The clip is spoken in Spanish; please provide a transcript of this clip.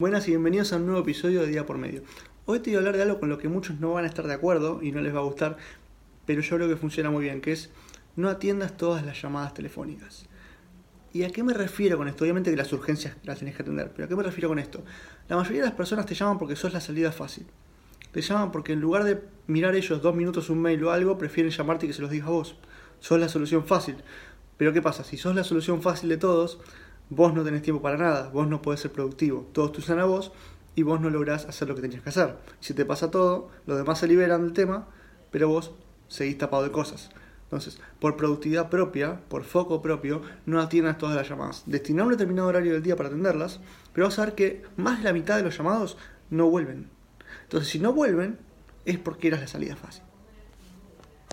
Buenas y bienvenidos a un nuevo episodio de Día por Medio. Hoy te voy a hablar de algo con lo que muchos no van a estar de acuerdo y no les va a gustar, pero yo creo que funciona muy bien, que es no atiendas todas las llamadas telefónicas. ¿Y a qué me refiero con esto? Obviamente que las urgencias las tenés que atender, pero ¿a qué me refiero con esto? La mayoría de las personas te llaman porque sos la salida fácil. Te llaman porque en lugar de mirar ellos dos minutos un mail o algo, prefieren llamarte y que se los diga a vos. Sos la solución fácil. Pero ¿qué pasa? Si sos la solución fácil de todos, vos no tenés tiempo para nada, vos no podés ser productivo, todos te usan a vos y vos no lográs hacer lo que tenías que hacer. Si te pasa todo, los demás se liberan del tema, pero vos seguís tapado de cosas. Entonces, por productividad propia, por foco propio, no atiendas todas las llamadas. Destinar un determinado horario del día para atenderlas, pero vas a ver que más de la mitad de los llamados no vuelven. Entonces, si no vuelven, es porque eras la salida fácil.